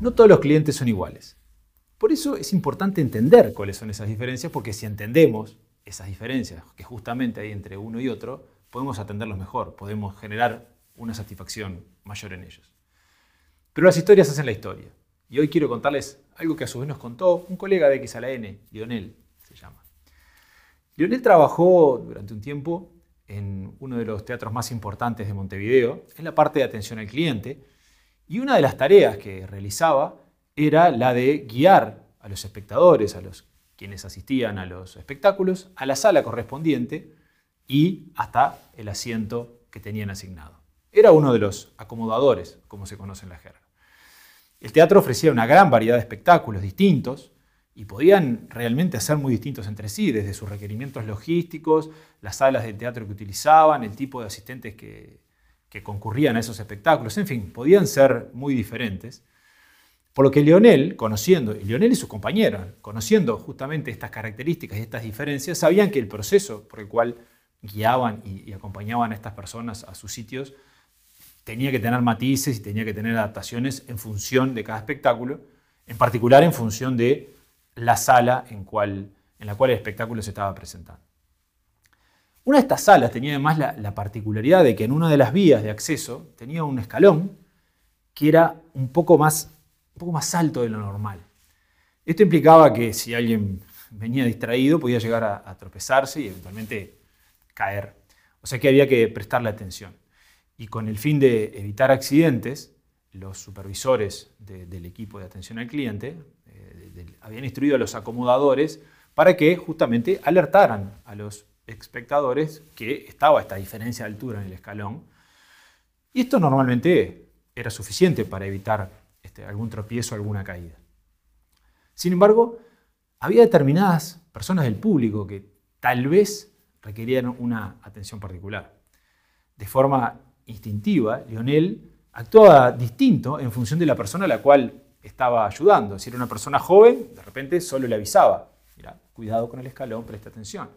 no todos los clientes son iguales. Por eso es importante entender cuáles son esas diferencias, porque si entendemos esas diferencias que justamente hay entre uno y otro, podemos atenderlos mejor, podemos generar una satisfacción mayor en ellos. Pero las historias hacen la historia. Y hoy quiero contarles algo que a su vez nos contó un colega de X a la N, Lionel se llama. Lionel trabajó durante un tiempo en uno de los teatros más importantes de Montevideo, en la parte de atención al cliente, y una de las tareas que realizaba era la de guiar a los espectadores, a los quienes asistían a los espectáculos, a la sala correspondiente y hasta el asiento que tenían asignado. Era uno de los acomodadores, como se conoce en la jerga. El teatro ofrecía una gran variedad de espectáculos distintos y podían realmente ser muy distintos entre sí, desde sus requerimientos logísticos, las salas de teatro que utilizaban, el tipo de asistentes que, concurrían a esos espectáculos, en fin, podían ser muy diferentes. Por lo que Leonel, conociendo, y Leonel y sus compañeros, conociendo justamente estas características y estas diferencias, sabían que el proceso por el cual guiaban y acompañaban a estas personas a sus sitios tenía que tener matices y tenía que tener adaptaciones en función de cada espectáculo, en particular en función de la sala en la cual el espectáculo se estaba presentando. Una de estas salas tenía además la, particularidad de que en una de las vías de acceso tenía un escalón que era un poco más, un poco más alto de lo normal. Esto implicaba que si alguien venía distraído podía llegar a, tropezarse y eventualmente caer. O sea que había que prestarle atención y con el fin de evitar accidentes, los supervisores del equipo de atención al cliente eh, habían instruido a los acomodadores para que justamente alertaran a los espectadores que estaba esta diferencia de altura en el escalón. Y esto normalmente era suficiente para evitar este, algún tropiezo alguna caída. Sin embargo, había determinadas personas del público que tal vez requerían una atención particular. De forma instintiva, Lionel actuaba distinto en función de la persona a la cual estaba ayudando. Si era una persona joven, de repente solo le avisaba, mira, cuidado con el escalón, preste atención.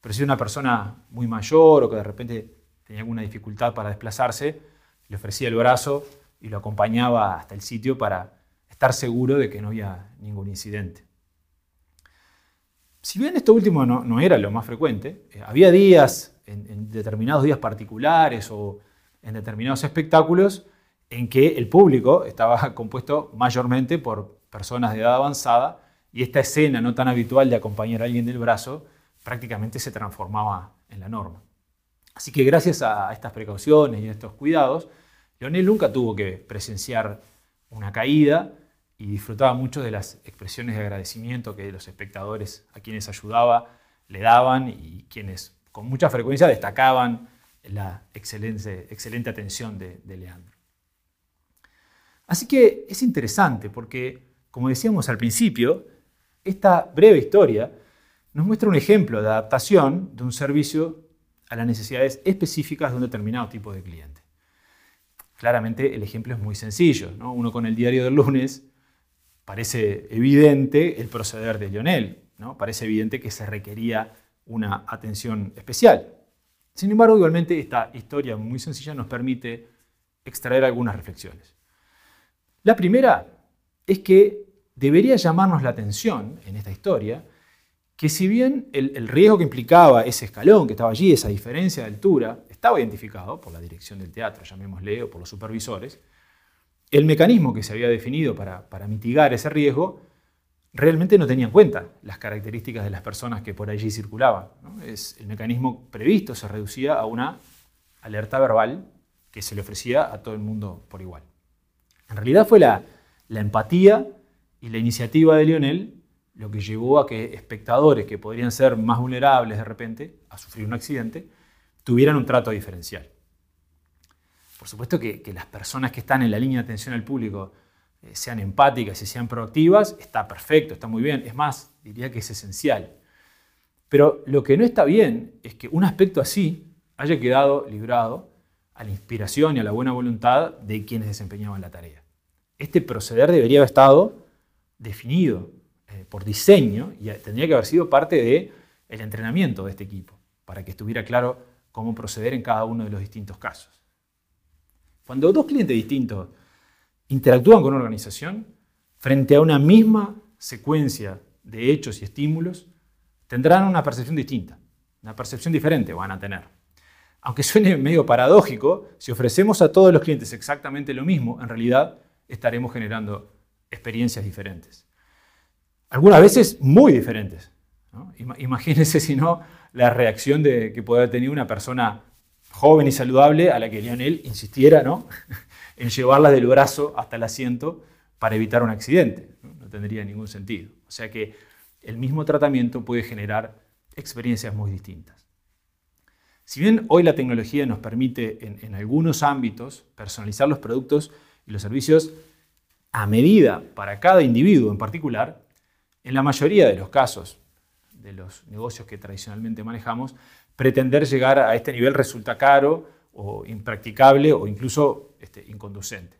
Pero si una persona muy mayor o que de repente tenía alguna dificultad para desplazarse, le ofrecía el brazo y lo acompañaba hasta el sitio para estar seguro de que no había ningún incidente. Si bien esto último no, era lo más frecuente, eh, había días, en determinados días particulares o en determinados espectáculos en que el público estaba compuesto mayormente por personas de edad avanzada y esta escena no tan habitual de acompañar a alguien del brazo prácticamente se transformaba en la norma. Así que gracias a estas precauciones y a estos cuidados, Leonel nunca tuvo que presenciar una caída y disfrutaba mucho de las expresiones de agradecimiento que los espectadores a quienes ayudaba le daban y quienes con mucha frecuencia destacaban la excelente, excelente atención de, Leandro. Así que es interesante porque, como decíamos al principio, esta breve historia nos muestra un ejemplo de adaptación de un servicio a las necesidades específicas de un determinado tipo de cliente. Claramente el ejemplo es muy sencillo. Uno con el diario del lunes parece evidente el proceder de Lionel, ¿no? parece evidente que se requería una atención especial. Sin embargo, igualmente esta historia muy sencilla nos permite extraer algunas reflexiones. La primera es que debería llamarnos la atención en esta historia que si bien el, riesgo que implicaba ese escalón que estaba allí, esa diferencia de altura, estaba identificado por la dirección del teatro, llamémosle, o por los supervisores, el mecanismo que se había definido para, para mitigar ese riesgo realmente no tenía en cuenta las características de las personas que por allí circulaban. El mecanismo previsto se reducía a una alerta verbal que se le ofrecía a todo el mundo por igual. En realidad fue la, la empatía y la iniciativa de Lionel lo que llevó a que espectadores que podrían ser más vulnerables de repente a sufrir un accidente tuvieran un trato diferencial. Por supuesto que, que las personas que están en la línea de atención al público eh, sean empáticas y sean proactivas, está perfecto, está muy bien. Es más, diría que es esencial. Pero lo que no está bien es que un aspecto así haya quedado librado a la inspiración y a la buena voluntad de quienes desempeñaban la tarea. Este proceder debería haber estado definido eh, por diseño y tendría que haber sido parte del el entrenamiento de este equipo, para que estuviera claro cómo proceder en cada uno de los distintos casos. Cuando dos clientes distintos interactúan con una organización, frente a una misma secuencia de hechos y estímulos, tendrán una percepción distinta, una percepción diferente van a tener. Aunque suene medio paradójico, si ofrecemos a todos los clientes exactamente lo mismo, en realidad estaremos generando experiencias diferentes. Algunas veces muy diferentes. Imagínense si no la reacción de, que puede haber tenido una persona joven y saludable a la que Lionel insistiera ¿no? en llevarla del brazo hasta el asiento para evitar un accidente. ¿no? tendría ningún sentido. O sea que el mismo tratamiento puede generar experiencias muy distintas. Si bien hoy la tecnología nos permite en, en algunos ámbitos personalizar los productos y los servicios a medida para cada individuo en particular, en la mayoría de los casos de los negocios que tradicionalmente manejamos, pretender llegar a este nivel resulta caro o impracticable o incluso este, inconducente.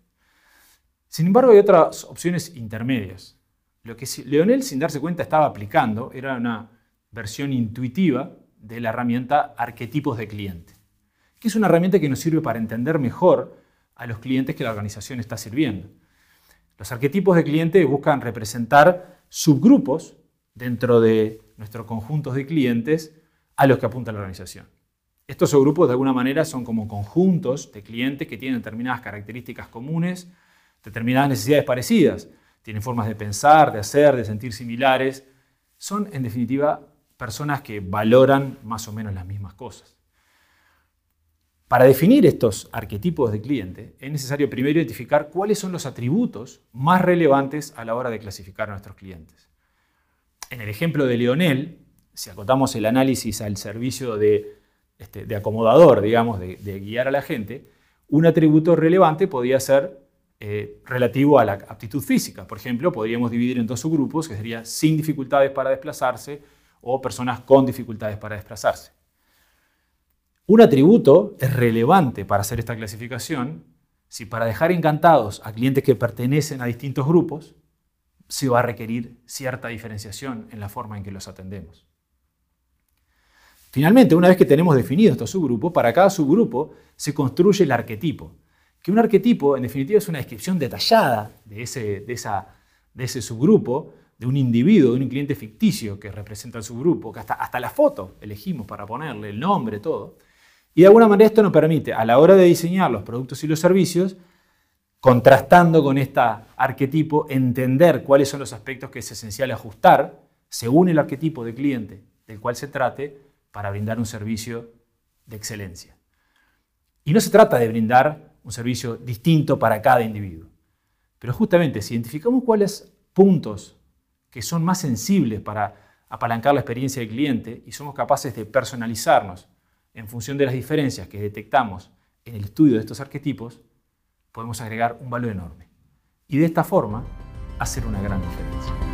Sin embargo, hay otras opciones intermedias. Lo que Leonel, sin darse cuenta, estaba aplicando era una versión intuitiva de la herramienta arquetipos de cliente, que es una herramienta que nos sirve para entender mejor a los clientes que la organización está sirviendo. Los arquetipos de cliente buscan representar subgrupos dentro de nuestros conjuntos de clientes a los que apunta la organización. Estos subgrupos de alguna manera son como conjuntos de clientes que tienen determinadas características comunes, determinadas necesidades parecidas, tienen formas de pensar, de hacer, de sentir similares. Son, en definitiva, personas que valoran más o menos las mismas cosas. Para definir estos arquetipos de cliente, es necesario primero identificar cuáles son los atributos más relevantes a la hora de clasificar a nuestros clientes. En el ejemplo de Leonel, si acotamos el análisis al servicio de, este, acomodador, digamos, de, guiar a la gente, un atributo relevante podría ser eh, relativo a la aptitud física. Por ejemplo, podríamos dividir en dos subgrupos, que sería sin dificultades para desplazarse o personas con dificultades para desplazarse. Un atributo es relevante para hacer esta clasificación si para dejar encantados a clientes que pertenecen a distintos grupos, se va a requerir cierta diferenciación en la forma en que los atendemos. Finalmente, una vez que tenemos definido estos subgrupos, para cada subgrupo se construye el arquetipo, que un arquetipo en definitiva es una descripción detallada de ese, de esa, de ese subgrupo, de un individuo, de un cliente ficticio que representa el subgrupo, que hasta, hasta la foto elegimos para ponerle, el nombre, todo. Y de alguna manera esto nos permite, a la hora de diseñar los productos y los servicios, contrastando con este arquetipo, entender cuáles son los aspectos que es esencial ajustar según el arquetipo de cliente del cual se trate para brindar un servicio de excelencia. Y no se trata de brindar un servicio distinto para cada individuo, pero justamente si identificamos cuáles puntos que son más sensibles para apalancar la experiencia del cliente y somos capaces de personalizarnos en función de las diferencias que detectamos en el estudio de estos arquetipos, podemos agregar un valor enorme. Y de esta forma, hacer una gran diferencia.